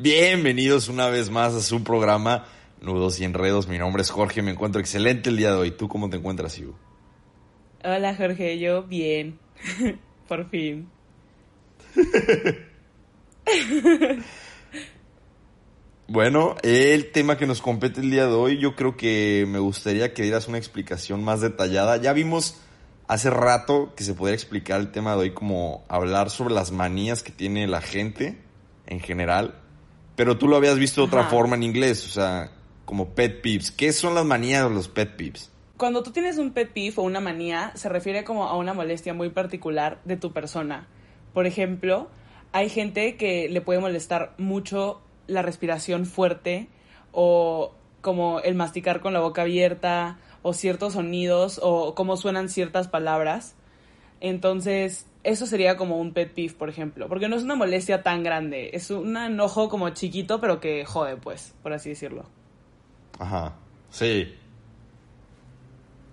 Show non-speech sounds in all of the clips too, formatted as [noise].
Bienvenidos una vez más a su programa Nudos y Enredos. Mi nombre es Jorge, me encuentro excelente el día de hoy. ¿Tú cómo te encuentras, Ivo? Hola Jorge, yo bien. [laughs] Por fin. [laughs] bueno, el tema que nos compete el día de hoy, yo creo que me gustaría que dieras una explicación más detallada. Ya vimos hace rato que se podría explicar el tema de hoy como hablar sobre las manías que tiene la gente en general, pero tú lo habías visto de otra forma en inglés, o sea, como pet peeves. ¿Qué son las manías de los pet peeves? Cuando tú tienes un pet peeve o una manía, se refiere como a una molestia muy particular de tu persona. Por ejemplo, hay gente que le puede molestar mucho la respiración fuerte o como el masticar con la boca abierta o ciertos sonidos o cómo suenan ciertas palabras. Entonces, eso sería como un pet peeve, por ejemplo, porque no es una molestia tan grande, es un enojo como chiquito, pero que jode, pues, por así decirlo. Ajá, sí.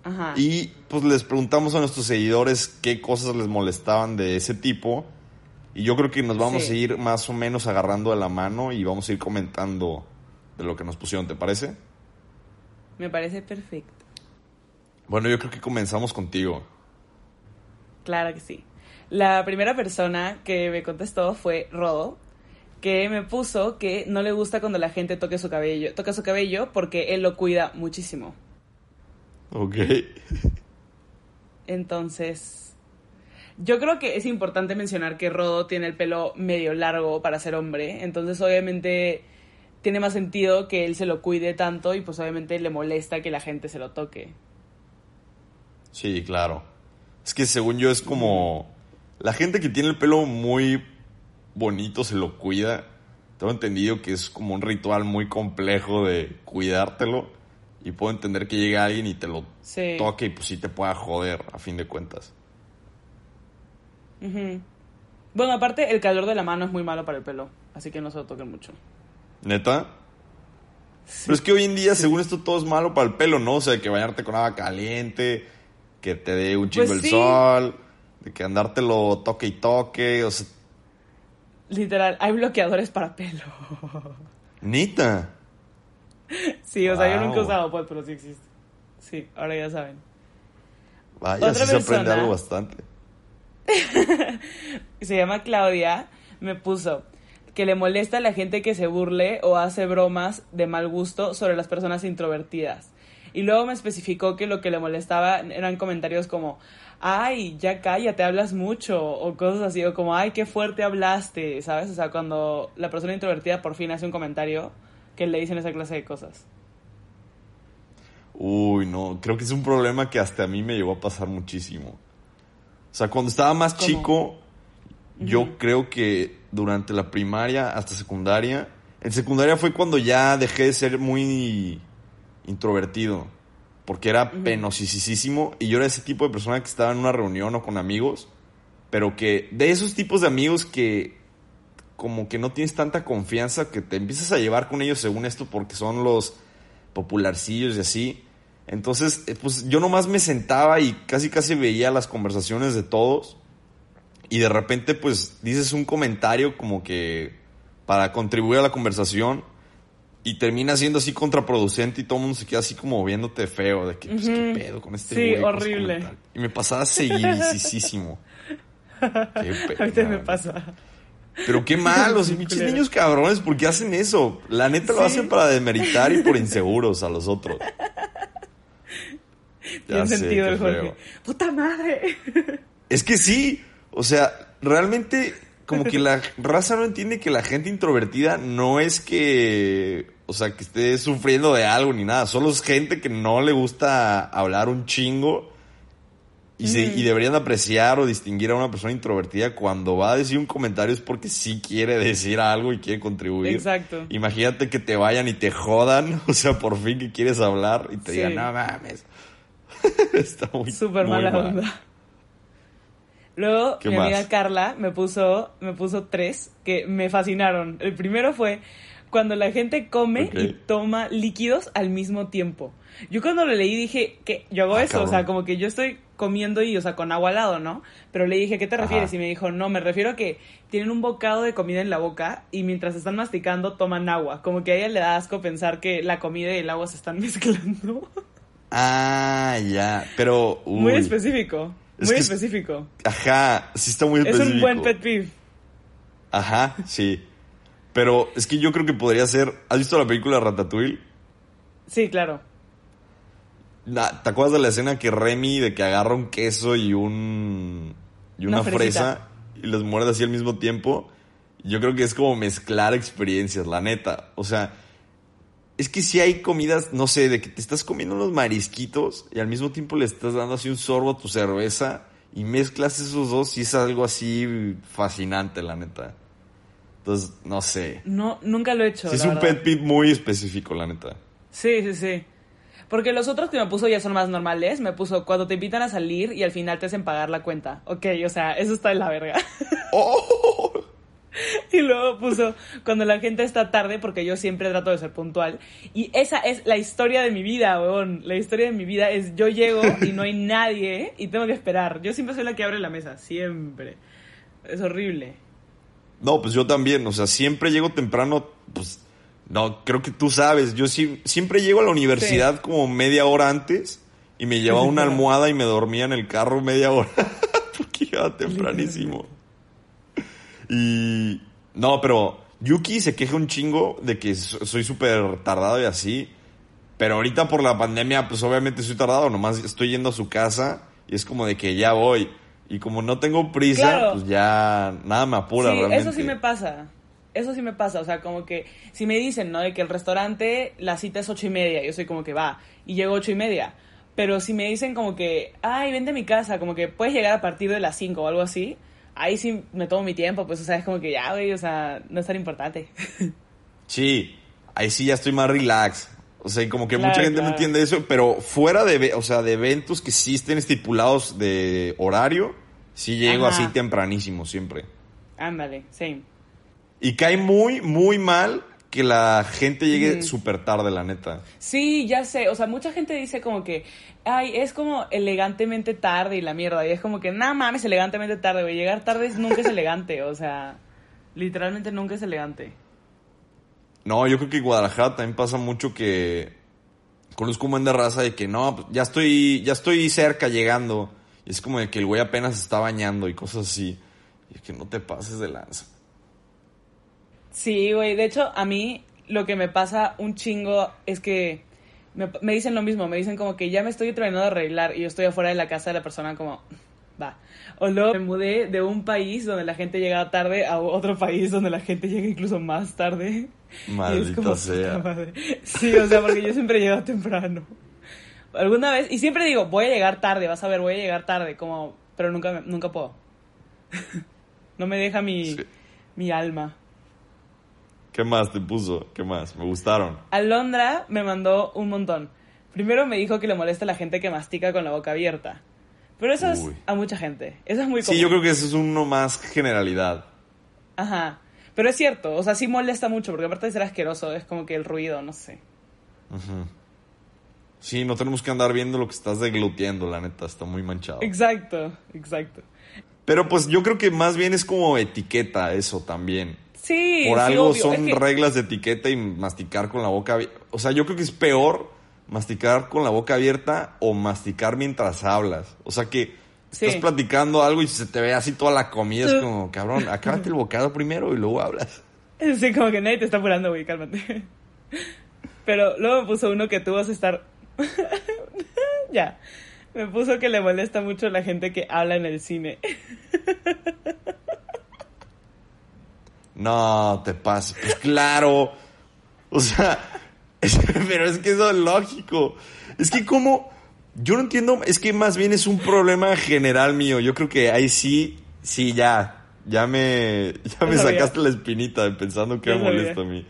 Ajá. Y pues les preguntamos a nuestros seguidores qué cosas les molestaban de ese tipo. Y yo creo que nos vamos a ir más o menos agarrando de la mano y vamos a ir comentando de lo que nos pusieron, ¿te parece? Me parece perfecto. Bueno, yo creo que comenzamos contigo. Claro que sí. La primera persona que me contestó fue Rodo, que me puso que no le gusta cuando la gente toque su cabello, toca su cabello porque él lo cuida muchísimo. Ok. Entonces, yo creo que es importante mencionar que Rodo tiene el pelo medio largo para ser hombre, entonces obviamente tiene más sentido que él se lo cuide tanto y pues obviamente le molesta que la gente se lo toque. Sí, claro. Es que según yo es como... La gente que tiene el pelo muy bonito se lo cuida. Tengo entendido que es como un ritual muy complejo de cuidártelo. Y puedo entender que llegue alguien y te lo toque y pues sí te pueda joder, a fin de cuentas. Bueno, aparte el calor de la mano es muy malo para el pelo. Así que no se lo toquen mucho. ¿Neta? Pero es que hoy en día, según esto, todo es malo para el pelo, ¿no? O sea, que bañarte con agua caliente, que te dé un chingo pues el sol, de que andártelo toque y toque, o sea... Literal, hay bloqueadores para pelo. ¿Nita? Sí, o sea, yo nunca he usado, pues, pero sí existe. Sí, ahora ya saben. Vaya, sí se aprende algo bastante. [laughs] se llama Claudia, me puso que le molesta a la gente que se burle o hace bromas de mal gusto sobre las personas introvertidas. Y luego me especificó que lo que le molestaba eran comentarios como, ay, ya cállate, hablas mucho, o cosas así, o como, ay, qué fuerte hablaste, ¿sabes? O sea, cuando la persona introvertida por fin hace un comentario que le dicen esa clase de cosas. Uy, no, creo que es un problema que hasta a mí me llegó a pasar muchísimo. O sea, cuando estaba más chico, yo creo que durante la primaria hasta secundaria, en secundaria fue cuando ya dejé de ser muy introvertido. Porque era penosísimo y yo era ese tipo de persona que estaba en una reunión o con amigos, pero que de esos tipos de amigos que como que no tienes tanta confianza que te empiezas a llevar con ellos según esto porque son los popularcillos y así. Entonces, eh, pues yo nomás me sentaba y casi casi veía las conversaciones de todos y de repente pues dices un comentario como que para contribuir a la conversación y termina siendo así contraproducente y todo el mundo se queda así como viéndote feo, de que, pues, qué pedo con este Sí, horrible. Y me pasaba seguidísimo. [laughs] qué Ahorita me pasa. Pero qué mal, los [laughs] pinches niños cabrones, ¿por qué hacen eso? La neta lo hacen para demeritar y por inseguros a los otros. Tiene sentido el Jorge. ¡Puta madre! [laughs] Es que sí, o sea, realmente como que la raza no entiende que la gente introvertida no es que o sea, que esté sufriendo de algo ni nada. Solo es gente que no le gusta hablar un chingo. Y, y deberían apreciar o distinguir a una persona introvertida cuando va a decir un comentario es porque sí quiere decir algo y quiere contribuir. Exacto. Imagínate que te vayan y te jodan, [laughs] o sea, por fin que quieres hablar y te digan, no mames. [laughs] Está muy Súper mala onda. Luego, mi amiga Carla me puso, me puso tres que me fascinaron. El primero fue cuando la gente come y toma líquidos al mismo tiempo. Yo cuando lo leí dije que yo hago ah, eso, o sea, como que yo estoy comiendo y, o sea, con agua al lado, ¿no? Pero le dije, ¿qué te refieres? Ajá. Y me dijo, no, me refiero a que tienen un bocado de comida en la boca y mientras están masticando toman agua. Como que a ella le da asco pensar que la comida y el agua se están [laughs] mezclando. Ah, ya. Pero. uy. Muy específico. Es Muy es- específico. Ajá, sí está muy Es específico. un buen pet peeve. Ajá, sí. Pero es que yo creo que podría ser. ¿Has visto la película Ratatouille? Sí, claro. ¿Te acuerdas de la escena que Remy de que agarra un queso y un y una, fresa y los muerde así al mismo tiempo? Yo creo que es como mezclar experiencias, la neta. O sea, es que si hay comidas, no sé, de que te estás comiendo unos marisquitos y al mismo tiempo le estás dando así un sorbo a tu cerveza y mezclas esos dos y es algo así fascinante, la neta. Entonces, no sé. No, nunca lo he hecho. Sí, es la un verdad. pet peeve muy específico, la neta. Sí, sí, sí. Porque los otros que me puso ya son más normales. Me puso cuando te invitan a salir y al final te hacen pagar la cuenta. Ok, o sea, eso está en la verga. [laughs] ¡Oh! y luego puso cuando la gente está tarde, porque yo siempre trato de ser puntual. Y esa es la historia de mi vida, weón. La historia de mi vida es yo llego y no hay nadie y tengo que esperar. Yo siempre soy la que abre la mesa, siempre. Es horrible. No, pues yo también, o sea, siempre llego temprano, pues, no, creo que tú sabes, yo sí, siempre llego a la universidad como media hora antes y me llevaba una almohada y me dormía en el carro media hora, [laughs] porque llegaba tempranísimo. Y, no, pero Yuki se queja un chingo de que so- soy súper tardado y así, pero ahorita por la pandemia, pues obviamente soy tardado, nomás estoy yendo a su casa y es como de que ya voy. Y como no tengo prisa, Claro. pues ya nada me apura sí, realmente. eso sí me pasa. Eso sí me pasa. O sea, como que si me dicen, ¿no? De que el restaurante, la cita es ocho y media. Yo soy como que va. Y llego ocho y media. Pero si me dicen como que, ay, vente a mi casa, como que puedes llegar a partir de las cinco o algo así. Ahí sí me tomo mi tiempo, pues, o sea, es como que ya, güey, o sea, no es tan importante. [laughs] Sí, ahí sí ya estoy más relax. O sea, y como que Claro, mucha gente no entiende eso, pero fuera de, o sea, de eventos que sí estén estipulados de horario, sí llego Ajá. así tempranísimo siempre. Ándale, same. Y cae muy, muy mal que la gente llegue Ujú. súper tarde, la neta. Sí, ya sé. O sea, mucha gente dice como que, ay, es como elegantemente tarde y la mierda. Y es como que, nada mames, elegantemente tarde, güey. Llegar tarde nunca es elegante. O sea, literalmente nunca es elegante. No, yo creo que Guadalajara también pasa mucho que conozco un buen de raza de que no, pues, ya estoy, ya estoy cerca llegando. Y es como de que el güey apenas está bañando y cosas así. Y es que no te pases de lanza. Sí, güey. De hecho, a mí lo que me pasa un chingo es que me, dicen lo mismo. Me dicen como que ya me estoy terminando de arreglar y yo estoy afuera de la casa de la persona como, va. O luego me mudé de un país donde la gente llega tarde a otro país donde la gente llega incluso más tarde. Es Maldita como, sea. madre. Sí, o sea, porque yo siempre llego temprano. Alguna vez, y siempre digo, voy a llegar tarde, vas a ver, voy a llegar tarde, como, pero nunca, nunca puedo. [laughs] no me deja mi, Sí. mi alma. ¿Qué más te puso? ¿Qué más? Me gustaron. Alondra me mandó un montón. Primero me dijo que le molesta a la gente que mastica con la boca abierta. Pero eso es Uy. a mucha gente. Eso es muy común. Sí, yo creo que eso es uno más generalidad. Ajá. Pero es cierto, o sea, sí molesta mucho, porque aparte de ser asqueroso, es como que el ruido, no sé. Sí, no tenemos que andar viendo lo que estás deglutiendo, la neta, está muy manchado. Exacto, exacto. Pero pues yo creo que más bien es como etiqueta eso también. Sí, Por sí, algo obvio. son Es que- reglas de etiqueta y masticar con la boca abierta. O sea, yo creo que es peor masticar con la boca abierta o masticar mientras hablas. O sea que Sí. estás platicando algo y se te ve así toda la comida. Es como, cabrón, acábate el bocado primero y luego hablas. [laughs] Sí, como que nadie te está apurando, güey, cálmate. [laughs] Pero luego me puso uno que tú vas a estar... [laughs] ya. Me puso que le molesta mucho la gente que habla en el cine. No, te pases. Pues claro. O sea, pero es que eso es lógico. Es que como, yo no entiendo, es que más bien es un problema general mío. Yo creo que ahí sí, sí, ya, ya me, ya me sacaste la espinita pensando que me molesta a mí.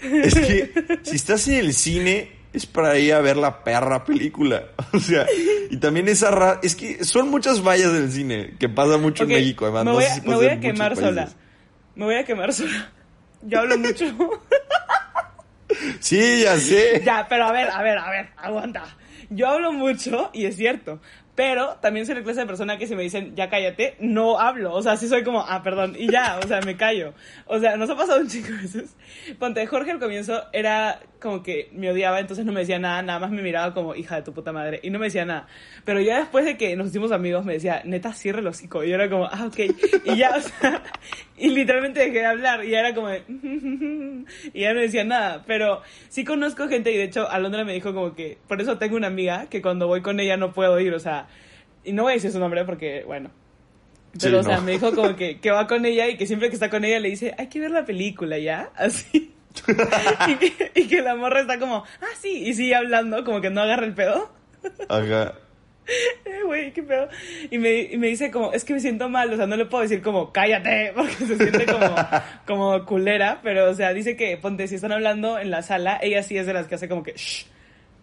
Es que si estás en el cine es para ir a ver la perra película. [laughs] O sea, y también esa ra es que son muchas vallas del cine que pasa mucho en México, además. me no voy sé a, si me voy a quemar sola. Me voy a quemar sola. Yo hablo mucho. [laughs] Sí, ya sé. ya, pero a ver, a ver, a ver, aguanta. Yo hablo mucho y es cierto. Pero también soy la clase de persona que si me dicen, ya cállate, no hablo. O sea, sí soy como, ah, perdón, y ya, o sea, me callo. O sea, nos ha pasado un chico veces. Ponte, Jorge al comienzo era como que me odiaba, entonces no me decía nada, nada más me miraba como, hija de tu puta madre, y no me decía nada. Pero ya después de que nos hicimos amigos, me decía, neta, cierre el hocico. Y yo era como, ah, ok. Y ya, o sea, [laughs] y literalmente dejé de hablar, y ya era como, [laughs] y ya no decía nada. Pero sí conozco gente, y de hecho, Alondra me dijo como que, por eso tengo una amiga que cuando voy con ella no puedo ir, o sea, y no voy a decir su nombre porque, bueno. Pero, o sea, me dijo como que, que va con ella y que siempre que está con ella le dice, hay que ver la película, ¿ya? [laughs] Así. [laughs] y, que, y que la morra está como, ah, sí, y sigue hablando, como que no agarra el pedo. Ajá. [laughs] Eh, güey, qué pedo. Y me, y me dice como, es que me siento mal, o sea, no le puedo decir como, cállate, [laughs] porque se siente como, como culera, pero, o sea, dice que, ponte, si están hablando en la sala, ella sí es de las que hace como que, shh,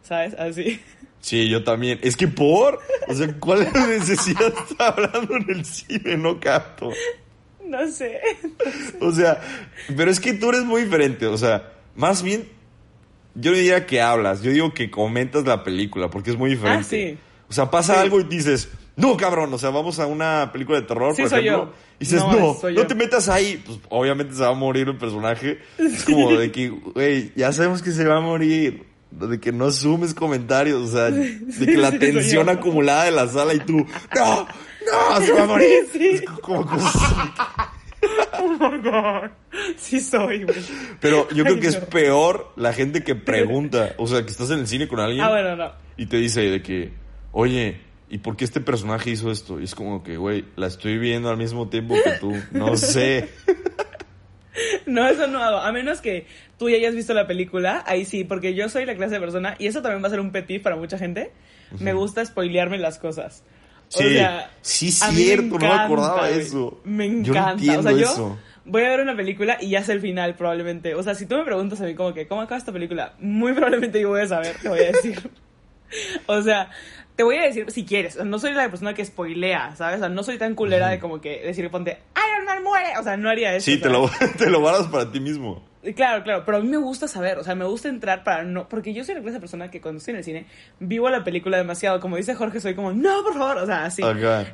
¿sabes? Así. Sí, yo también. Es que por, o sea, ¿cuál es la necesidad de estar hablando en el cine? No capto. No sé. O sea, pero es que tú eres muy diferente. O sea, más bien, yo no diría que hablas, yo digo que comentas la película, porque es muy diferente. Ah, sí. O sea, pasa algo y dices, no, cabrón, o sea, vamos a una película de terror, Sí, por soy ejemplo. yo. Y dices, No, no, soy no yo". te metas ahí. Pues obviamente se va a morir el personaje. Es como de que, güey, ya sabemos que se va a morir. De que no asumes comentarios, o sea, de que la [laughs] tensión acumulada de la sala y tú, no, no, se va a morir. Sí. Como así. [laughs] Oh my God. Sí soy, güey. Pero yo creo Ay, que es peor la gente que pregunta, o sea, que estás en el cine con alguien Ah, bueno, no. y te dice de que, oye, ¿y por qué este personaje hizo esto? Y es como que, güey, la estoy viendo al mismo tiempo que tú. No [laughs] sé. No, eso no hago. A menos que tú ya hayas visto la película, ahí sí, porque yo soy la clase de persona, y eso también va a ser un petit para mucha gente. Me gusta spoilearme las cosas. Sí, o sea, sí, cierto, no me acordaba eso. Me Yo no encanta. o sea, yo eso. voy a ver una película y ya sé el final, probablemente. O sea, si tú me preguntas a mí como que, ¿cómo acaba esta película? Muy probablemente yo voy a saber, te voy a decir. [laughs] o sea, te voy a decir si quieres. No soy la persona que spoilea, ¿sabes? O sea, no soy tan culera de como que decir, ponte, Iron Man muere. O sea, no haría eso. Sí, te lo, [laughs] te lo guardas para ti mismo. Claro, claro, pero a mí me gusta saber, o sea, me gusta entrar para no, porque yo soy la clase de persona que cuando estoy en el cine vivo la película demasiado, como dice Jorge, soy como, no, por favor, o sea, así.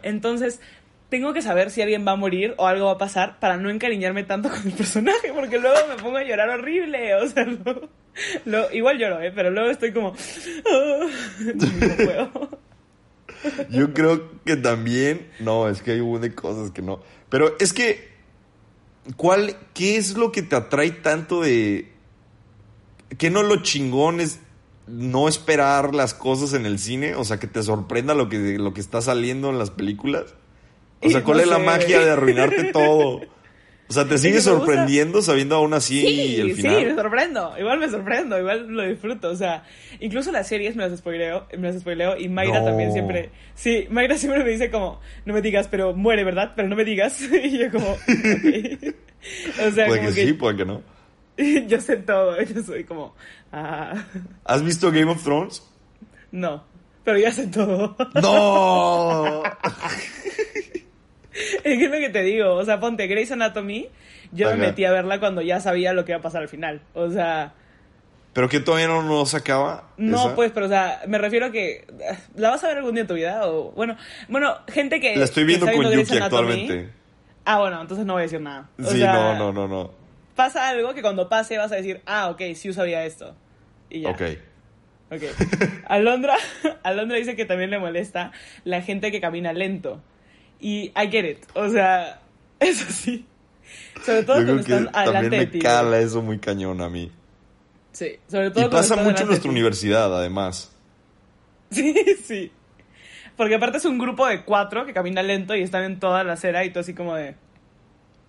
Entonces, tengo que saber si alguien va a morir o algo va a pasar para no encariñarme tanto con el personaje, porque luego me pongo a llorar horrible, o sea, lo- igual lloro, ¿eh? pero luego estoy como, "Ah, [laughs] no puedo. Yo creo que también, no, es que hay un de cosas que no. Pero es que, ¿cuál, qué es lo que te atrae tanto de, que no lo chingón es no esperar las cosas en el cine? O sea, que te sorprenda lo que, lo que está saliendo en las películas. O sea, Y ¿cuál no es la magia de arruinarte todo? [laughs] O sea, ¿te sigue me gusta- sorprendiendo sabiendo aún así Sí, el sí, final? me sorprendo. Igual me sorprendo, igual lo disfruto. O sea, incluso las series me las spoileo, me las spoileo y Mayra No. también siempre. Sí, Mayra siempre me dice como, no me digas, pero muere, ¿verdad? Pero no me digas. [laughs] Y yo como, ok. O sea, puede como que, que, sí, puede que no. [laughs] yo sé todo. [laughs] Yo soy como, ah, ¿Has visto Game of Thrones? no. Pero ya sé todo. ¡No! [laughs] es que es lo que te digo. O sea, ponte Grey's Anatomy. Yo me Ajá. metí a verla cuando ya sabía lo que iba a pasar al final. O sea, ¿Pero que todavía no nos acaba? No, esa? pues, pero o sea, me refiero a que la vas a ver algún día en tu vida o bueno, bueno, gente que La estoy viendo con Grey's Yuki Anatomy- actualmente. Ah, bueno, entonces no voy a decir nada. O Sí, sea, no, no, no, no. Pasa algo que cuando pase vas a decir, "Ah, ok, sí sabía esto." Y ya. Ok. Ok. Alondra, [laughs] Alondra dice que también le molesta la gente que camina lento. Y I get it. O sea, [laughs] eso sí. Sobre todo Yo cuando creo que están adelante también de me ti. cala eso muy cañón a mí. Sí, sobre todo Y cuando pasa están mucho en de nuestra ti. universidad, además. [laughs] Sí, sí. Porque aparte es un grupo de cuatro que camina lento y están en toda la acera y tú así como de...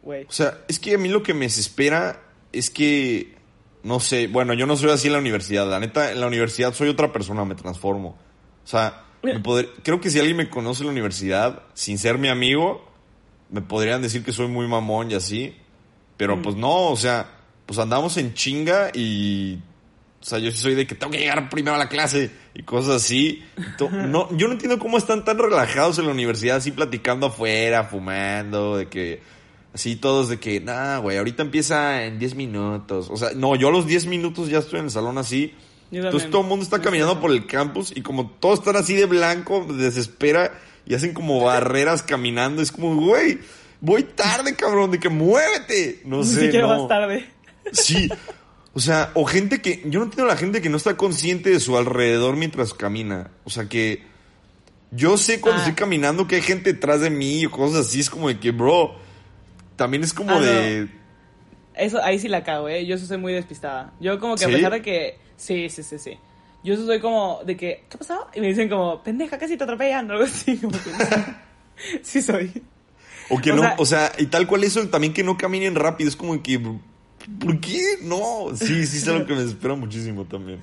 Güey. O sea, es que a mí lo que me desespera es que, no sé, bueno, yo no soy así en la universidad. La neta, en la universidad soy otra persona, me transformo. O sea, me poder- creo que si alguien me conoce en la universidad, sin ser mi amigo, me podrían decir que soy muy mamón y así. Pero Mm. pues no, o sea, pues andamos en chinga y... O sea, yo sí soy de que tengo que llegar primero a la clase y cosas así. No, yo no entiendo cómo están tan relajados en la universidad, así platicando afuera, fumando, de que... Así todos de que, nah, güey, ahorita empieza en 10 minutos. O sea, no, yo a los 10 minutos ya estoy en el salón así. Entonces todo el mundo está caminando por el campus y como todos están así de blanco, desespera y hacen como [laughs] barreras caminando. Es como, güey, voy tarde, cabrón, de que muévete. No sé. Ni no. vas tarde. Sí. O sea, o gente que. Yo no entiendo la gente que no está consciente de su alrededor mientras camina. O sea, que. Yo sé cuando Ah. estoy caminando que hay gente detrás de mí o cosas así. Es como de que, bro. También es como Ah, de. Eso, ahí sí la cago, ¿eh? Yo soy muy despistada. Yo como que a pesar de que... Sí, sí, sí, sí. Yo soy como de que... ¿Qué ha pasado? Y me dicen como, pendeja, casi te atropellan o algo así. Como que... [laughs] sí soy. O que O no. sea- o sea, y tal cual eso también que no caminen rápido. Es como que. ¿Por qué? No. Sí, sí, es algo que me espera muchísimo también.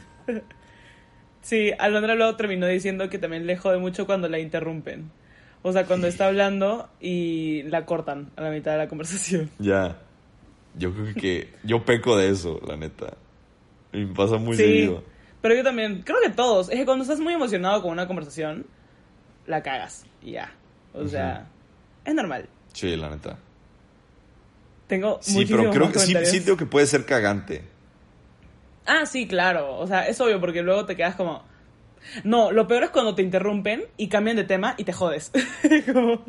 Sí, Alondra luego terminó diciendo que también le jode mucho cuando la interrumpen. O sea, cuando está hablando y la cortan a la mitad de la conversación. Ya. Yo creo que. Yo peco de eso, la neta. Y me pasa muy sí, seguido. pero yo también, creo que todos. Es que cuando estás muy emocionado con una conversación, la cagas y ya. O sea, es normal. Sí, la neta. Tengo Sí, pero creo que sí, sí creo que puede ser cagante. Ah, sí, claro. O sea, es obvio porque luego te quedas como... No, lo peor es cuando te interrumpen y cambian de tema y te jodes. [laughs] Como-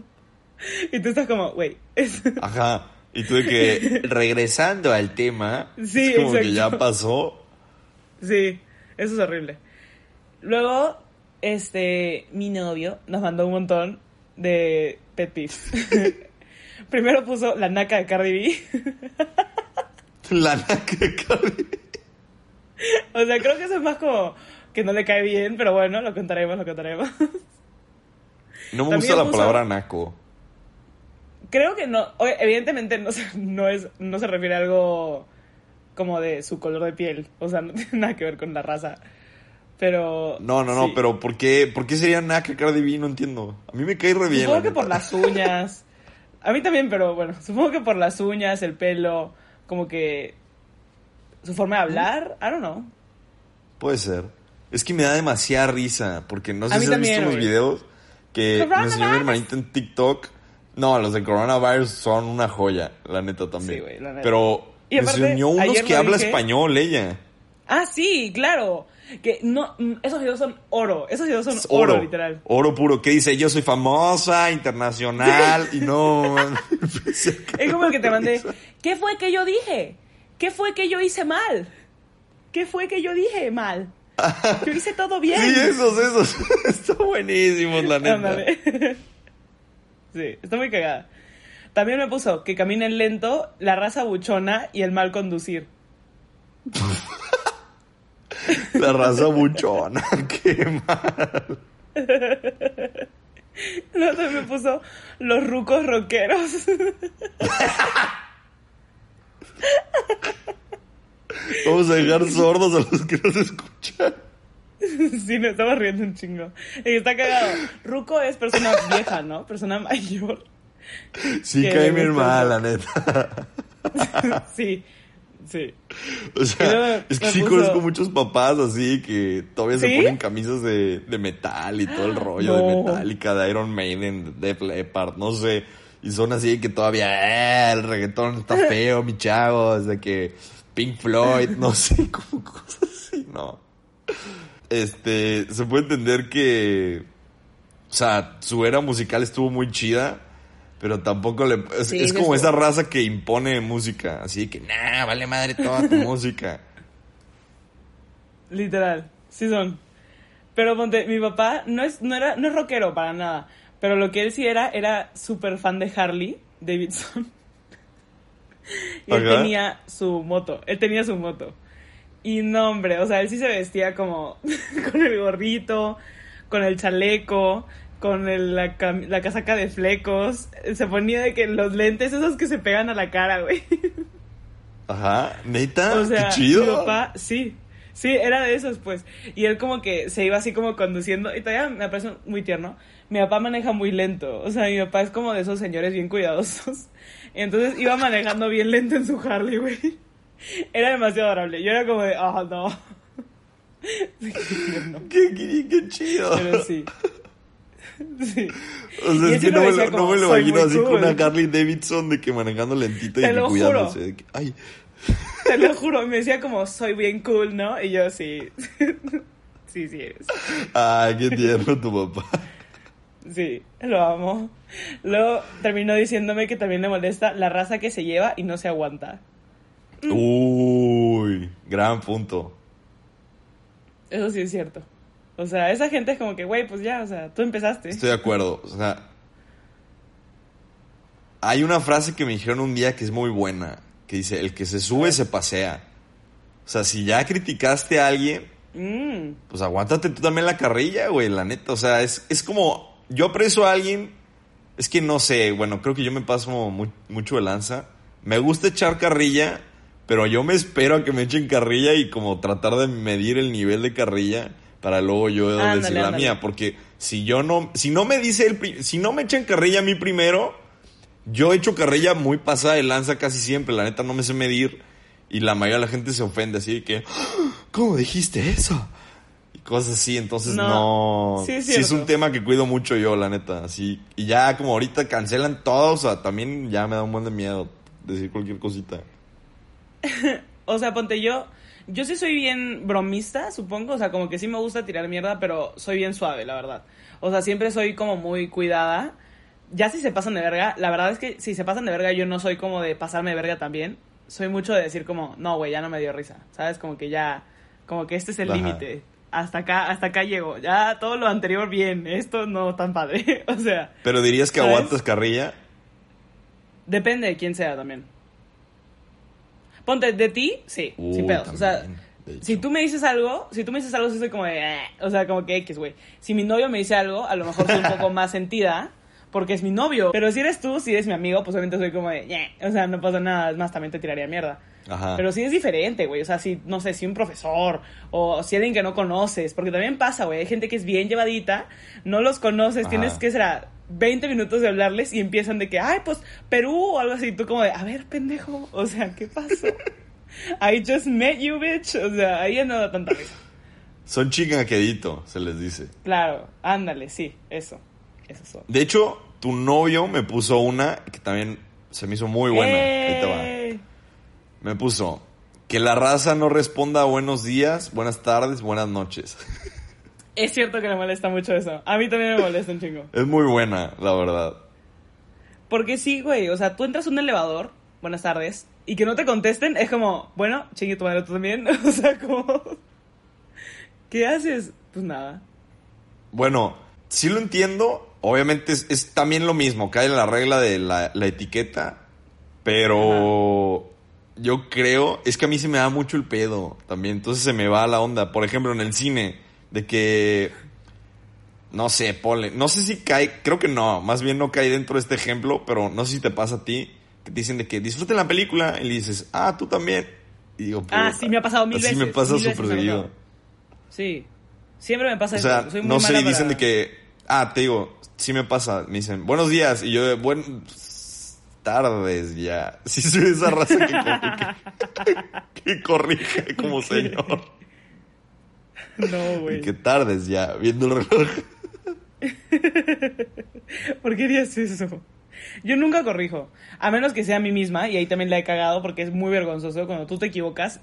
Y tú estás como, güey. es- Ajá. Y tú de que [laughs] regresando al tema, Sí, es como que ya pasó. Sí, eso es horrible. Luego, este, mi novio nos mandó un montón de pet peeves. [laughs] Primero puso la naca de Cardi B. [laughs] La naca de Cardi. o sea, creo que eso es más como que no le cae bien, pero bueno, lo contaremos, lo contaremos. No me También gusta la puso- palabra naco. Creo que no, oye, evidentemente no, se- no, es, no se refiere a algo como de su color de piel, o sea, no [laughs] tiene nada que ver con la raza. Pero... No, no, no, pero ¿por qué, ¿por qué sería naca Cardi B? No entiendo. A mí me cae re bien. Supongo que por las uñas. A mí también, pero bueno, [laughs] supongo que por las uñas, el pelo, como que su forma de hablar, I don't know. Puede ser. Es que me da demasiada risa, porque no sé si has también, visto los videos que me enseñó mi hermanito en TikTok. No, los de coronavirus son una joya, la neta también. Sí, güey, la neta. Pero Y aparte, enseñó unos que habla dije- español, ella. Ah, sí, claro. Que no, mm, esos videos son oro. Esos videos son oro, literal. Oro puro, que dice, yo soy famosa, internacional, [laughs] y no... [laughs] Es como el que te mandé. ¿Qué fue que yo dije? ¿Qué fue que yo hice mal? ¿Qué fue que yo dije mal? Yo hice todo bien. Sí, esos, esos. [laughs] Están buenísimos, la neta. Sí, está muy cagada. También me puso que caminen lento, la raza buchona y el mal conducir. [laughs] La raza buchona, [laughs] qué mal. No, también me puso los rucos rockeros. Vamos a dejar sordos a los que nos escuchan. Sí, nos estamos riendo un chingo. Está cagado. Ruco es persona vieja, ¿no? Persona mayor. Sí, cae mal, el- la neta. [laughs] Sí, sí. O sea, es que sí puso- conozco muchos papás así que todavía se ponen camisas de, de metal y todo el [gasps] rollo No. de Metallica, de Iron Maiden, de Leppard, no sé. Y son así que todavía, eh, el reggaetón está [laughs] feo, mi chavo, de que Pink Floyd, no sé, [laughs] como cosas así, no. Este, se puede entender que, o sea, su era musical estuvo muy chida, pero tampoco le, es, Sí, es como esa raza que impone música, así que, nah, vale madre toda tu [laughs] música. Literal, sí son. Pero ponte, mi papá no es, no era, no es rockero para nada. Pero lo que él sí era, era súper fan de Harley Davidson. [laughs] y él tenía su moto. Él tenía su moto. Y no, hombre, o sea, él sí se vestía como [laughs] con el gorrito, con el chaleco, con el- la, cam- la casaca de flecos. Se ponía de que los lentes, esos que se pegan a la cara, güey. [laughs] Ajá, neta, O sea, qué chido. mi papá, sí. Sí, era de esos, pues. Y él como que se iba así como conduciendo. Y todavía me parece muy tierno. Mi papá maneja muy lento. O sea, mi papá es como de esos señores bien cuidadosos. Y [laughs] entonces iba manejando bien lento en su Harley, güey. [laughs] Era demasiado adorable. Yo era como de, ah, no. Sí, qué tierno. Qué, qué- qué chido. Pero sí. [laughs] Sí. O Y sea, es que no, me lo, no como, me lo "Soy imagino así con cool". una Harley Davidson de que manejando lentito y Te lo cuidándose. juro. de que, ay, [laughs] Te lo juro, me decía como, soy bien cool, ¿no? Y yo, sí. [laughs] sí, sí eres. Ay, qué tierno tu papá. Sí, lo amo. Luego terminó diciéndome que también le molesta la raza que se lleva y no se aguanta. Uy, gran punto. Eso sí es cierto. O sea, esa gente es como que, güey, pues ya, o sea, tú empezaste. Estoy de acuerdo. O sea, hay una frase que me dijeron un día que es muy buena, que dice, el que se sube se pasea. O sea, si ya criticaste a alguien, Mm, pues aguántate tú también la carrilla, güey, la neta. O sea, es, es como, yo aprecio a alguien, es que no sé, bueno, creo que yo me paso mu- mucho de lanza. Me gusta echar carrilla, pero yo me espero a que me echen carrilla y como tratar de medir el nivel de carrilla para luego yo Ándale, decir la ándale. mía. Porque si yo no, si no me dice el, si no me echan carrilla a mí primero, yo echo carrilla muy pasada de lanza casi siempre, la neta no me sé medir y la mayoría de la gente se ofende así que, "Ah, ¿cómo dijiste eso? Y cosas así, entonces no... No, sí es sí es un tema que cuido mucho yo, la neta, así. Y ya como ahorita cancelan todo, o sea, también ya me da un buen de miedo decir cualquier cosita. [laughs] O sea, ponte yo. Yo sí soy bien bromista, supongo. O sea, como que sí me gusta tirar mierda, pero soy bien suave, la verdad. O sea, siempre soy como muy cuidada. Ya si se pasan de verga, la verdad es que si se pasan de verga, yo no soy como de pasarme de verga también. Soy mucho de decir como, no, güey, ya no me dio risa. ¿Sabes? Como que ya. Como que este es el límite. Hasta acá, hasta acá llego. Ya todo lo anterior bien. Esto no tan padre. [laughs] o sea, Pero dirías que ¿Sabes? aguantas carrilla. depende de quién sea también. Ponte, de ti, sí, Uy, sin pedos. O sea, si tú me dices algo, si tú me dices algo, soy como de, "Eh", o sea, como que X, güey. Si mi novio me dice algo, a lo mejor soy un [laughs] poco más sentida, porque es mi novio. Pero si eres tú, si eres mi amigo, pues obviamente soy como de, "Eh", o sea, no pasa nada, es más, también te tiraría mierda. Ajá. Pero sí es diferente, güey. O sea, si, no sé, si un profesor o si alguien que no conoces, porque también pasa, güey. Hay gente que es bien llevadita, no los conoces, Ajá. tienes que será 20 minutos de hablarles y empiezan de que, ay, pues Perú o algo así. Tú como de, a ver, pendejo, o sea, ¿qué pasó? [laughs] I just met you, bitch. O sea, ahí ya no da tanta risa. Son chingaquedito, se les dice. Claro, ándale, sí, eso. Eso son. De hecho, tu novio me puso una que también se me hizo muy buena. Ahí te va. Me puso que la raza no responda a buenos días, buenas tardes, buenas noches. [laughs] Es cierto que le molesta mucho eso. A mí también me molesta un chingo. Es muy buena, la verdad. Porque sí, güey, o sea, tú entras a un elevador, buenas tardes, y que no te contesten, es como, bueno, chingue tu madre tú también. [laughs] o sea, como, [laughs] ¿qué haces? Pues nada. Bueno, sí lo entiendo. Obviamente es, es también lo mismo, cae en la regla de la, la etiqueta. Pero yo creo, es que a mí se me da mucho el pedo también. Entonces se me va la onda. Por ejemplo, en el cine, de que. No sé, ponle. No sé si cae, creo que no. Más bien no cae dentro de este ejemplo, pero no sé si te pasa a ti. Que te dicen de que disfruten la película. Y le dices, ah, tú también. Y digo, Ah, sí, me ha pasado mil así veces. me pasa súper seguido. Sí. Siempre me pasa O eso. sea, Soy muy no sé, y dicen para- de que, ah, te digo, sí me pasa, me dicen, buenos días, y yo, de, buenas tardes ya. [laughs] Sí soy esa raza que, que, [laughs] que corrige como señor. No, güey. que tardes ya, viendo el reloj. [laughs] ¿Por qué harías eso? Yo nunca corrijo. A menos que sea a mí misma, y ahí también la he cagado porque es muy vergonzoso cuando tú te equivocas,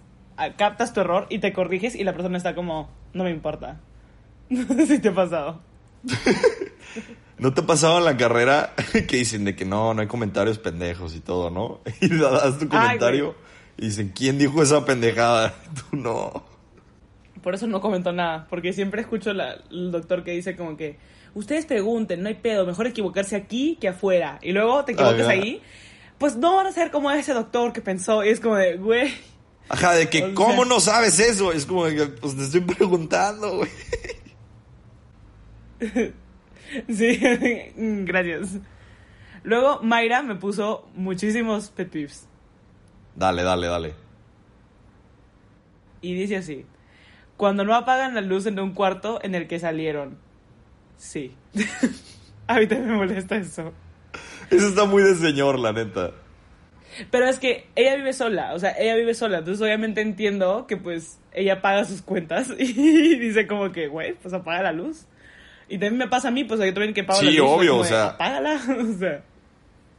captas tu error y te corriges y la persona está como, no me importa. No sé si te ha pasado. [laughs] ¿No te ha pasado en la carrera [laughs] que dicen de que no, no hay comentarios pendejos y todo, ¿no? [laughs] Y das tu Ay, comentario y dicen, ¿quién dijo esa pendejada? Tú no. Por eso no comento nada, porque siempre escucho la- el doctor que dice como que, ustedes pregunten, no hay pedo, mejor equivocarse aquí que afuera. Y luego te equivocas ahí, pues no van a ser como ese doctor que pensó, y es como de, güey. Ajá, de O que, sea- ¿cómo no sabes eso? Es como, de que, pues te estoy preguntando, güey. [laughs] Sí, [laughs] gracias. Luego Mayra me puso muchísimos pet peeves. Dale, dale, dale. Y dice así: Cuando no apagan la luz en un cuarto en el que salieron. Sí. [laughs] A mí también me molesta eso. Eso está muy de señor, la neta. Pero es que ella vive sola, o sea, ella vive sola, entonces obviamente entiendo que pues ella paga sus cuentas y dice como que, güey, pues apaga la luz. Y también me pasa a mí, pues yo también que pago Sí, la luz. soy obvio, o sea. Apágala, [laughs] o sea.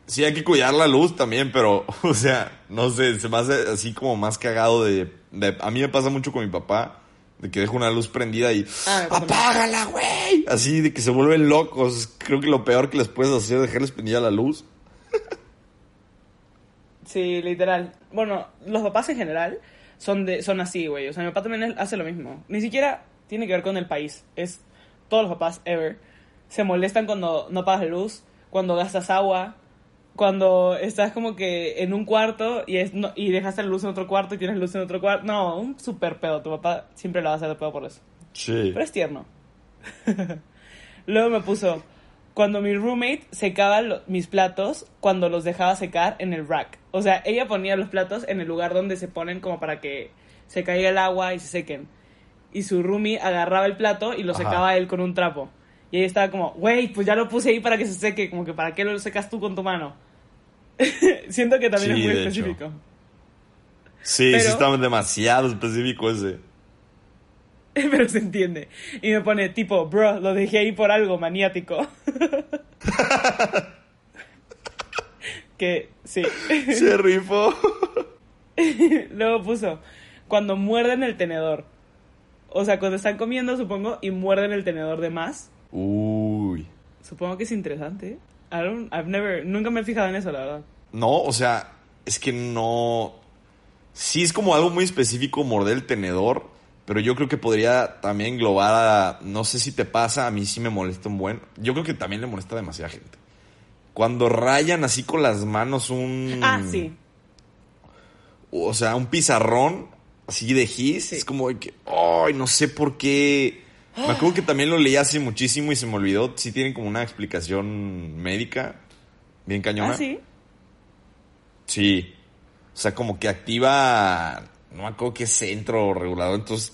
Sí, hay que cuidar la luz también, pero, [laughs] o sea, no sé, se me hace así como más cagado de, de a mí me pasa mucho con mi papá, de que dejo una luz prendida y Ah, ¡apágala, güey! Así de que se vuelven locos. Creo que lo peor que les puedes hacer es dejarles prendida la luz. [laughs] Sí, literal. Bueno, los papás en general son de son así, güey. O sea, mi papá también hace lo mismo. Ni siquiera tiene que ver con el país. Es todos los papás ever se molestan cuando no pagas la luz, cuando gastas agua, cuando estás como que en un cuarto y es no- y dejaste la luz en otro cuarto y tienes luz en otro cuarto. No, un super pedo. Tu papá siempre lo va a hacer de pedo por eso. Sí. Pero es tierno. [laughs] Luego me puso, cuando mi roommate secaba lo- mis platos, cuando los dejaba secar en el rack. O sea, ella ponía los platos en el lugar donde se ponen como para que se caiga el agua y se sequen. Y su roomie agarraba el plato y lo Ajá. secaba él con un trapo. Y ella estaba como, güey, pues ya lo puse ahí para que se seque. Como que, ¿para qué lo secas tú con tu mano? [laughs] Siento que también Sí, es muy de hecho. específico. Sí, Pero- sí está demasiado específico ese. [laughs] Pero se entiende. Y me pone tipo, bro, lo dejé ahí por algo maniático. [laughs] que sí. Se rifó. Luego puso, cuando muerden el tenedor. O sea, cuando están comiendo, supongo, y muerden el tenedor de más. Uy. Supongo que es interesante. I don't, I've never, nunca me he fijado en eso, la verdad. No, o sea, es que no. Sí, es como algo muy específico morder el tenedor, pero yo creo que podría también englobar a. No sé si te pasa, a mí sí me molesta un buen. Yo creo que también le molesta a demasiada gente. Cuando rayan así con las manos un. Ah, sí. O sea, un pizarrón así de. Sí. Es como de que. Ay, no sé por qué. Me acuerdo que también lo leí hace muchísimo y se me olvidó. Sí tienen como una explicación médica. Bien cañona. Ah, sí. Sí. O sea, como que activa, no me acuerdo qué centro regulador, entonces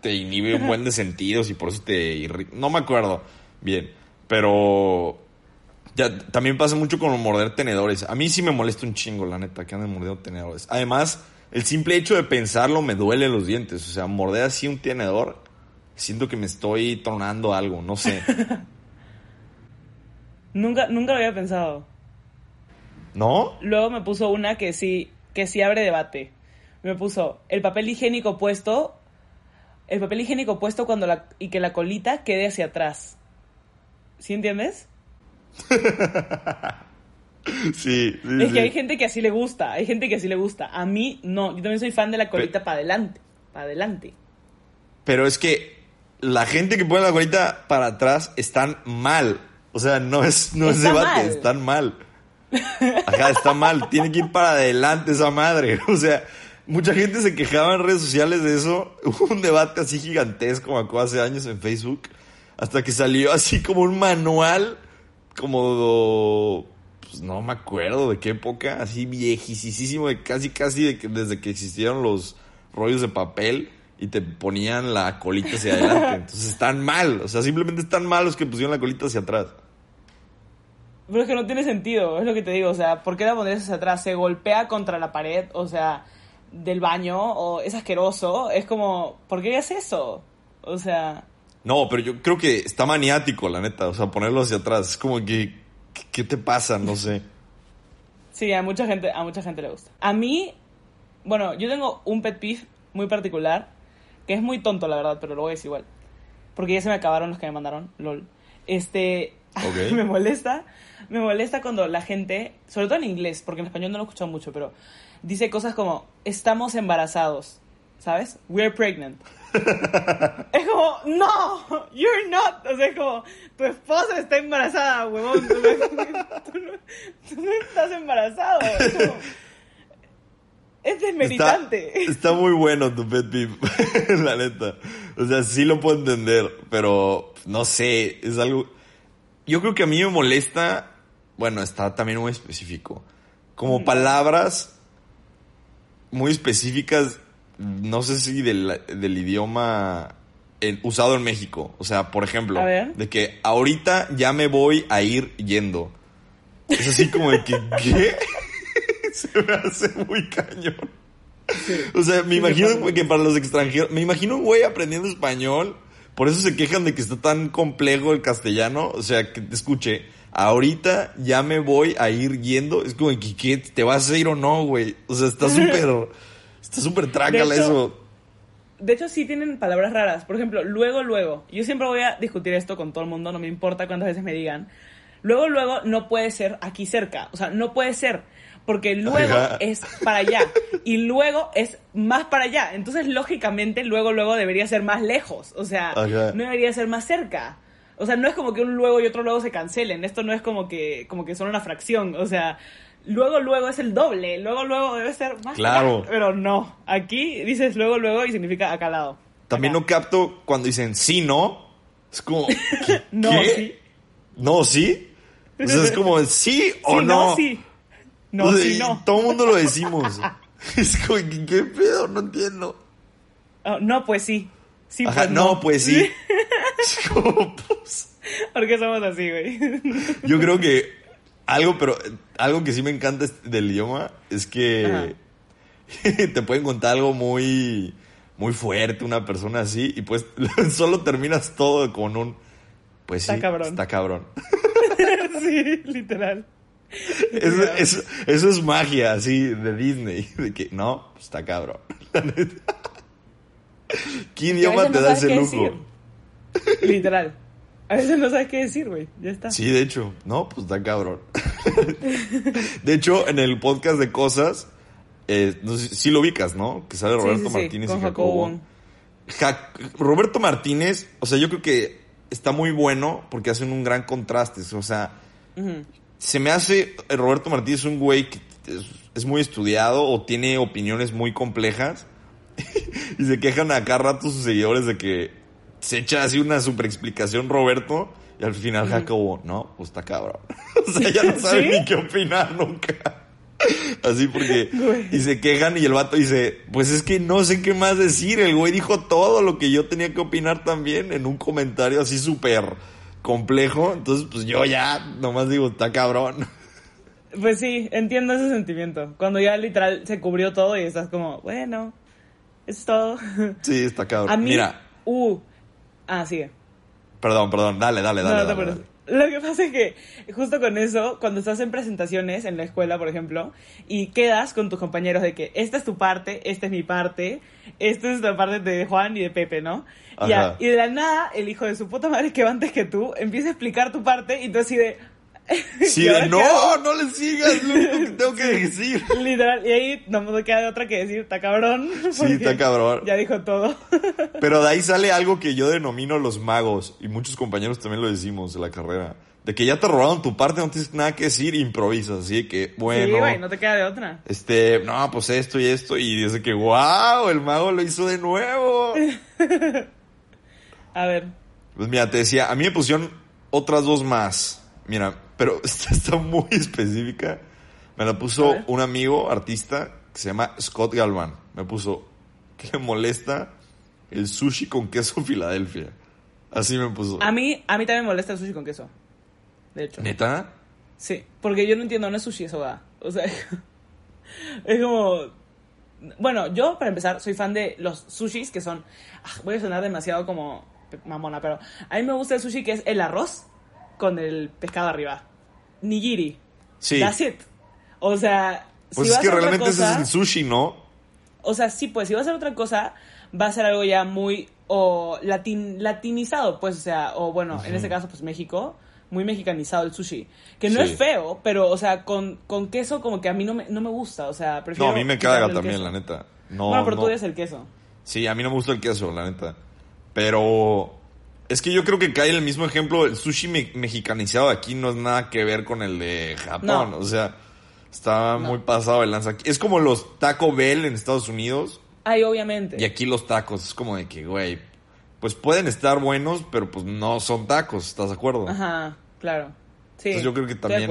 te inhibe un buen de sentidos y por eso te irrita. No me acuerdo bien, pero ya también pasa mucho con morder tenedores. A mí sí me molesta un chingo, la neta, que anden mordiendo tenedores. Además, el simple hecho de pensarlo me duele los dientes. O sea, morder así un tenedor, siento que me estoy tronando algo, no sé. [laughs] Nunca, nunca lo había pensado. ¿No? Luego me puso una que sí, que sí abre debate. Me puso el papel higiénico puesto, el papel higiénico puesto cuando la, y que la colita quede hacia atrás. ¿Sí entiendes? [laughs] Sí, sí, Es sí. que hay gente que así le gusta, hay gente que así le gusta. A mí no, yo también soy fan de la colita para adelante, para adelante. Pero es que la gente que pone la colita para atrás están mal. O sea, no es, no es debate, mal. están mal. [laughs] Ajá, está mal. Tiene que ir para adelante esa madre. [laughs] O sea, mucha gente se quejaba en redes sociales de eso. [laughs] Hubo un debate así gigantesco, me acuerdo, hace años en Facebook. Hasta que salió así como un manual, como... Pues no me acuerdo de qué época, así viejísimo, de casi, casi de que, desde que existieron los rollos de papel y te ponían la colita hacia adelante. [laughs] Entonces están mal, o sea, simplemente están mal los que pusieron la colita hacia atrás. Pero es que no tiene sentido, es lo que te digo, o sea, ¿por qué la pondrías hacia atrás? Se golpea contra la pared, o sea, del baño, o es asqueroso, es como, ¿por qué haces eso? O sea, No, pero yo creo que está maniático, la neta, o sea, ponerlo hacia atrás. Es como que, ¿qué te pasa? No sé. sí, a mucha gente, a mucha gente le gusta. A mí, bueno, yo tengo un pet peeve muy particular, que es muy tonto, la verdad, pero lo voy a decir igual. Porque ya se me acabaron los que me mandaron, lol. Este, [laughs] me molesta, me molesta cuando la gente, sobre todo en inglés, porque en español no lo he escuchado mucho, pero dice cosas como, estamos embarazados, ¿sabes? We're pregnant. es como, no, you're not. O sea, es como, tu esposa está embarazada, huevón. Tú no, tú no- tú no estás embarazado. Es, como- es desmeritante. Está, está muy bueno tu pet peeve, [laughs] la neta. O sea, sí lo puedo entender, pero no sé, es algo... Yo creo que a mí me molesta, bueno, está también muy específico, como palabras muy específicas, no sé si del, del idioma en- usado en México. O sea, por ejemplo, de que ahorita ya me voy a ir yendo. Es así como de que, ¿qué? [laughs] Se me hace muy cañón. O sea, me Sí, imagino que para los extranjeros, me imagino un güey aprendiendo español, por eso se quejan de que está tan complejo el castellano, o sea, que te escuche, Ahorita ya me voy a ir yendo. Es como, ¿qué, ¿te vas a ir o no, güey? O sea, está [laughs] súper, está súper trácala eso. De hecho, sí tienen palabras raras. Por ejemplo, luego, luego. Yo siempre voy a discutir esto con todo el mundo, no me importa cuántas veces me digan. Luego, luego no puede ser aquí cerca. O sea, no puede ser. Porque luego es para allá. Y luego es más para allá. Entonces, lógicamente, luego, luego debería ser más lejos. O sea, no debería ser más cerca. O sea, no es como que un luego y otro luego se cancelen. Esto no es como que, como que son una fracción. O sea, luego, luego es el doble, luego, luego debe ser más. Claro. pero no. Aquí dices luego, luego y significa acá al lado. También no capto cuando dicen sí, no. Es como. [laughs] no, sí. No, sí. O sea, es como sí o no. No, sí. No, sí, no. Todo el mundo lo [laughs] decimos. es como, ¿qué pedo? No entiendo. Oh, no, pues sí. Sí, Ajá, pues no. pues sí. [laughs] es como, pues. ¿Por qué somos así, güey? Yo creo que algo, pero algo que sí me encanta del idioma es que [laughs] te pueden contar algo muy, muy fuerte, una persona así, y pues [laughs] solo terminas todo con un. Pues sí, está cabrón. Está cabrón. [laughs] sí, literal. Eso, eso, es magia, así, de Disney. De que, no, está cabrón. ¿Qué idioma te da ese lujo? Literal. A veces no sabes qué decir, güey. Ya está. Sí, de hecho. No, pues está cabrón. [laughs] de hecho, en el podcast de cosas, eh, no sé, sí lo ubicas, ¿no? Que sale Roberto Martínez y Jacobo. Roberto Martínez, o sea, yo creo que está muy bueno porque hacen un gran contraste. O sea, se me hace eh, Roberto Martínez un güey que es, muy estudiado o tiene opiniones muy complejas [laughs] y se quejan a cada rato sus seguidores de que se echa así una super explicación Roberto y al final Jacobo, no, pues está cabrón. [laughs] o sea, ya no sabe ni qué opinar nunca. [laughs] Así porque... Y se quejan y el vato dice, pues es que no sé qué más decir. El güey dijo todo lo que yo tenía que opinar también en un comentario así súper complejo. Entonces, pues yo ya nomás digo, está cabrón. [laughs] Pues sí, entiendo ese sentimiento. Cuando ya literal se cubrió todo y estás como, bueno, es todo. Sí, está cabrón. A mí, Mira. Uh, Ah, sigue. Perdón, perdón, dale, dale, dale. Lo que pasa es que justo con eso, cuando estás en presentaciones en la escuela, por ejemplo, y quedas con tus compañeros de que esta es tu parte, esta es mi parte, esta es la parte de Juan y de Pepe, ¿no? y de la nada, el hijo de su puta madre que va antes que tú empieza a explicar tu parte y tú así de, [laughs] Sí, de no, no le sigas, lo que tengo que decir. Literal, y ahí no me queda de otra que decir, está cabrón. Sí, está cabrón. Ya dijo todo. [laughs] Pero de ahí sale algo que yo denomino los magos, y muchos compañeros también lo decimos en la carrera. De que ya te robaron tu parte, no tienes nada que decir, improvisas, así que, bueno. Sí, güey, no te queda de otra. Este, no, pues esto y esto, y dice que, wow, el mago lo hizo de nuevo. [laughs] A ver. Pues mira, te decía, a mí me pusieron otras dos más. Mira, pero [laughs] esta está muy específica. Me la puso un amigo artista que se llama Scott Galvan. Me puso que le molesta el sushi con queso Filadelfia. Así me puso. A mí, a mí también me molesta el sushi con queso. De hecho. ¿Neta? Sí, porque yo no entiendo, no es sushi, eso va. O sea, [laughs] es como... Bueno, yo para empezar soy fan de los sushis que son... Ah, voy a sonar demasiado como mamona, pero a mí me gusta el sushi que es el arroz con el pescado arriba. Nigiri. Sí. That's it. O sea, pues es que realmente ese es el sushi, ¿no? O sea, sí, pues si va a ser otra cosa, va a ser algo ya muy o latin, latinizado, pues, o sea, o bueno, en este caso, pues México, muy mexicanizado el sushi. Que no es feo, pero, o sea, con, con, queso como que a mí no me, no me gusta, o sea, prefiero... No, a mí me caga también, la neta. No, bueno, pero tú eres el queso. Sí, a mí no me gusta el queso, la neta. Pero es que yo creo que cae el mismo ejemplo. El sushi mexicanizado aquí no es nada que ver con el de Japón. O sea, está muy pasado el lanza. Es como los Taco Bell en Estados Unidos. Ay, obviamente. Y aquí los tacos. Es como de que, güey, pues pueden estar buenos, pero pues no son tacos. ¿Estás de acuerdo? Ajá, claro. Sí. Entonces yo creo que también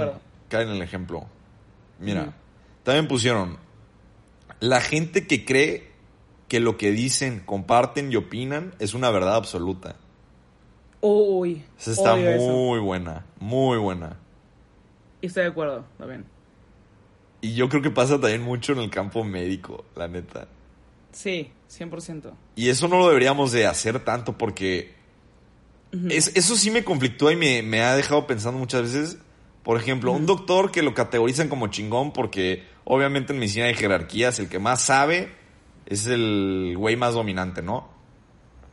cae en el ejemplo. Mira, también pusieron la gente que cree que lo que dicen, comparten y opinan es una verdad absoluta. Uy. Esa está muy buena, muy buena. Y estoy de acuerdo, también. Y yo creo que pasa también mucho en el campo médico, la neta. Sí, 100%. Y eso no lo deberíamos de hacer tanto porque es, eso sí me conflictó y me, me, ha dejado pensando muchas veces Por ejemplo, un doctor que lo categorizan como chingón porque obviamente en medicina de jerarquías el que más sabe es el güey más dominante, ¿no?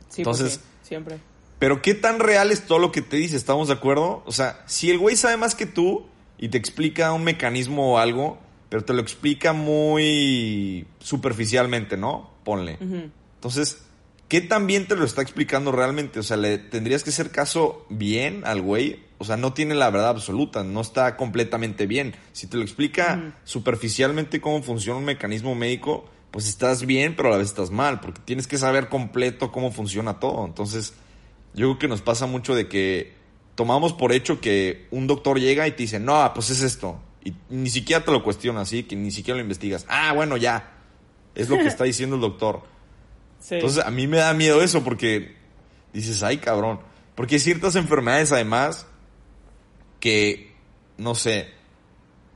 Sí, pues Entonces, siempre. Pero ¿qué tan real es todo lo que te dice? ¿Estamos de acuerdo? O sea, si el güey sabe más que tú y te explica un mecanismo o algo, pero te lo explica muy superficialmente, ¿no? Ponle. Entonces, ¿qué tan bien te lo está explicando realmente? O sea, le tendrías que hacer caso bien al güey. O sea, no tiene la verdad absoluta, no está completamente bien. Si te lo explica superficialmente cómo funciona un mecanismo médico, pues estás bien, pero a la vez estás mal, porque tienes que saber completo cómo funciona todo. Entonces, yo creo que nos pasa mucho de que tomamos por hecho que un doctor llega y te dice, no, pues es esto. Y ni siquiera te lo cuestionas, ¿sí? Que ni siquiera lo investigas. Ah, bueno, ya. Es lo que está diciendo el doctor. [laughs] Entonces, a mí me da miedo eso porque dices, ay, cabrón. Porque hay ciertas enfermedades, además, que, no sé,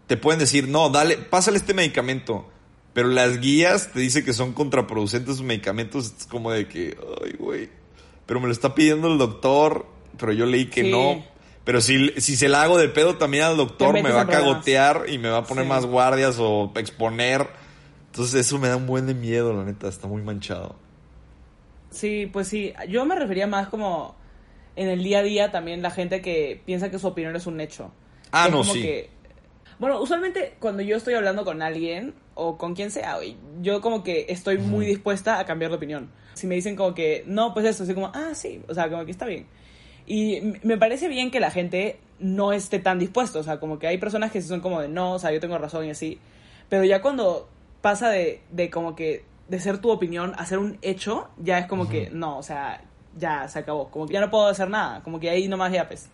te pueden decir, no, dale, pásale este medicamento. Pero las guías te dicen que son contraproducentes sus medicamentos. Es como de que, ay, güey. Pero me lo está pidiendo el doctor. Pero yo leí que no. Pero si, si se la hago de pedo también al doctor, me va a cagotear y me va a poner más guardias o exponer. Entonces eso me da un buen de miedo, la neta. Está muy manchado. Sí, pues sí. Yo me refería más como en el día a día también la gente que piensa que su opinión es un hecho. Ah, no, sí. Bueno, usualmente cuando yo estoy hablando con alguien o con quien sea, yo como que estoy muy dispuesta a cambiar de opinión. Si me dicen como que, no, pues eso, así como, ah, sí, o sea, como que está bien. Y me parece bien que la gente no esté tan dispuesta, o sea, como que hay personas que son como de, no, o sea, yo tengo razón y así. Pero ya cuando pasa de, de como que, de ser tu opinión a ser un hecho, ya es como que, no, o sea, ya se acabó. Como que ya no puedo hacer nada, como que ahí nomás ya, pues.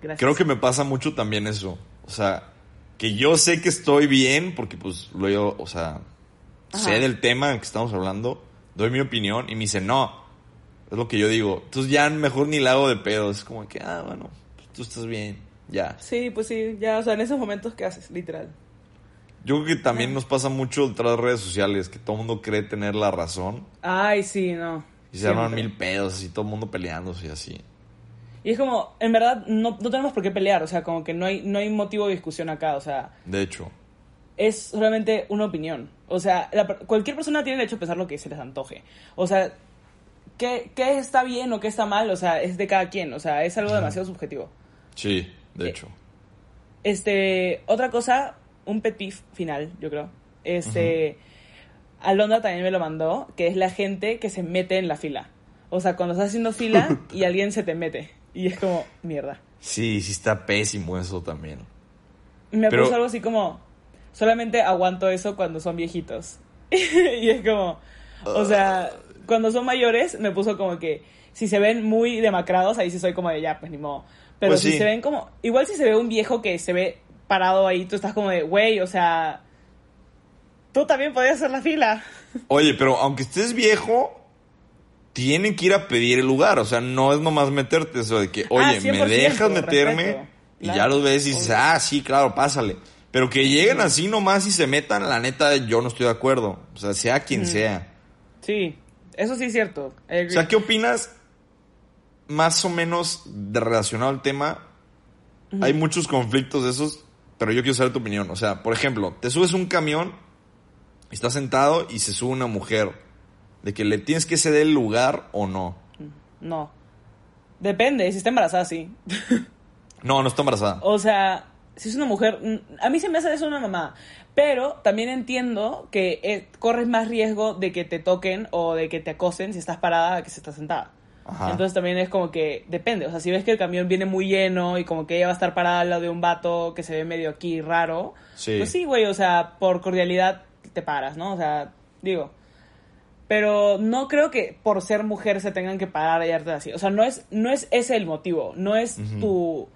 Gracias. Creo que me pasa mucho también eso. O sea, que yo sé que estoy bien, porque pues lo yo, o sea, sé del tema que estamos hablando, doy mi opinión y me dice, no, es lo que yo digo. Entonces ya mejor ni la hago de pedo, es como que, ah, bueno, pues, tú estás bien, ya. Sí, pues sí, ya, o sea, en esos momentos, ¿qué haces? Literal. Yo creo que también nos pasa mucho detrás de redes sociales, que todo el mundo cree tener la razón. Ay, sí, no. Y se arman mil pedos, y todo el mundo peleándose y así. Y es como, en verdad, no, no, tenemos por qué pelear, o sea, como que no hay, no hay motivo de discusión acá, o sea... De hecho. Es solamente una opinión. O sea, cualquier persona tiene derecho a pensar lo que se les antoje. O sea, ¿qué, ¿qué, está bien o qué está mal? O sea, es de cada quien, o sea, es algo demasiado subjetivo. Sí, de hecho. Este, otra cosa, un pet final, yo creo. Este, Alondra también me lo mandó, que es la gente que se mete en la fila. O sea, cuando estás haciendo fila [laughs] y alguien se te mete. Y es como, mierda. Sí, sí está pésimo eso también. Me puso algo así como, solamente aguanto eso cuando son viejitos. [laughs] y es como, o sea, cuando son mayores me puso como que, si se ven muy demacrados, ahí sí soy como de ya, pues ni modo. Pero pues si se ven como, igual si se ve un viejo que se ve parado ahí, tú estás como de, güey, o sea, tú también podías hacer la fila. [laughs] Oye, pero aunque estés viejo, tienen que ir a pedir el lugar. O sea, no es nomás meterte eso de que, oye, ah, me dejas meterme y ya los ves y dices, ah, sí, claro, pásale. Pero que lleguen así nomás y se metan, la neta, yo no estoy de acuerdo. O sea, sea quien sea. Sí, eso sí es cierto. O sea, ¿qué opinas más o menos de relacionado al tema? Hay muchos conflictos de esos, pero yo quiero saber tu opinión. O sea, por ejemplo, te subes un camión, estás sentado y se sube una mujer de que le tienes que ceder el lugar o no. No. Depende, si está embarazada, sí. no, no está embarazada. O sea, si es una mujer, a mí se me hace eso una mamá, pero también entiendo que eh, corres más riesgo de que te toquen o de que te acosen si estás parada que si estás sentada. Entonces también es como que depende, o sea, si ves que el camión viene muy lleno y como que ella va a estar parada al lado de un vato que se ve medio aquí raro, pues sí, güey, o sea, por cordialidad te paras, ¿no? O sea, digo, pero no creo que por ser mujer se tengan que parar y darte así. O sea, no es, no es ese el motivo, no es tu,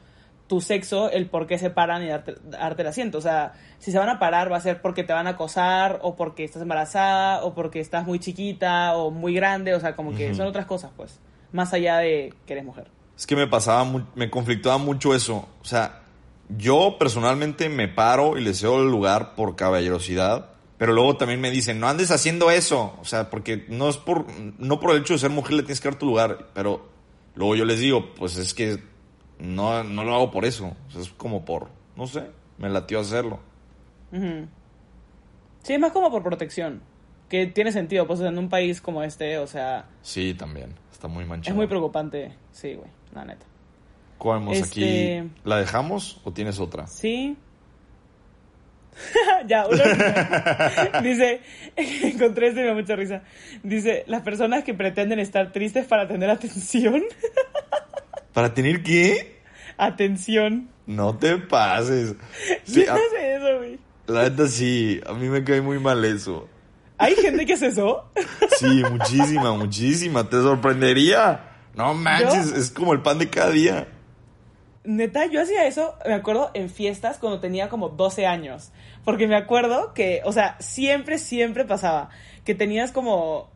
tu sexo el por qué se paran y darte, el asiento. O sea, si se van a parar va a ser porque te van a acosar o porque estás embarazada o porque estás muy chiquita o muy grande. O sea, como que son otras cosas, pues, más allá de que eres mujer. Es que me pasaba, me conflictaba mucho eso. O sea, yo personalmente me paro y le cedo el lugar por caballerosidad pero luego también me dicen, no andes haciendo eso. O sea, porque no es por, no por el hecho de ser mujer le tienes que dar tu lugar. Pero luego yo les digo, pues es que no, no lo hago por eso. es como por no sé, me latió hacerlo. Sí, es más como por protección. Que tiene sentido, pues en un país como este, o sea, Sí, también, está muy manchado. es muy preocupante. Sí, güey, la neta. ¿Cuál Este- aquí? ¿La dejamos o tienes otra? Sí. [laughs] ya, uno dice, [laughs] [laughs] encontré este y me da mucha risa. Dice, las personas que pretenden estar tristes para tener atención. ¿Para tener qué? atención. No te pases. Sí, ¿Quién a- hace eso, güey? la neta sí, a mí me cae muy mal eso. ¿Hay gente que hace eso? Sí, muchísima, muchísima. Te sorprendería. No manches, ¿Yo? es como el pan de cada día. Neta, yo hacía eso, me acuerdo, en fiestas cuando tenía como 12 años. Porque me acuerdo que, o sea, siempre, siempre pasaba que tenías como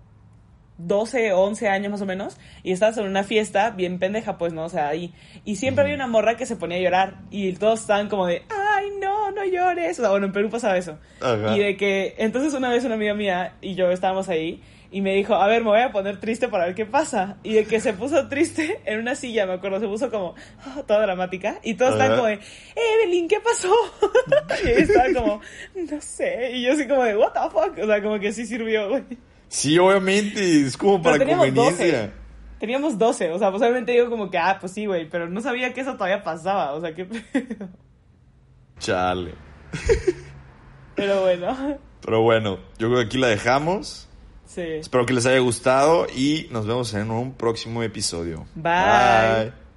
12, 11 años más o menos y estabas en una fiesta bien pendeja, pues, ¿no? O sea, ahí. Y siempre había una morra que se ponía a llorar y todos estaban como de, ay, no, no llores. O sea, bueno, en Perú pasaba eso. Ajá. Y de que, entonces una vez una amiga mía y yo estábamos ahí y me dijo, a ver, me voy a poner triste para ver qué pasa. Y de que se puso triste en una silla, me acuerdo, se puso como ah, toda dramática y todos estaban Ajá. como de, Evelyn, ¿qué pasó? [laughs] y ella estaba como, no sé. Y yo así como de, what the fuck? O sea, como que sí sirvió, güey. Sí, obviamente, es como para teníamos conveniencia. 12. Teníamos 12, o sea, pues obviamente digo como que, ah, pues sí, güey, pero no sabía que eso todavía pasaba, o sea, que... Chale. pero bueno, Pero bueno, yo creo que aquí la dejamos. Sí. Espero que les haya gustado y nos vemos en un próximo episodio. Bye. Bye.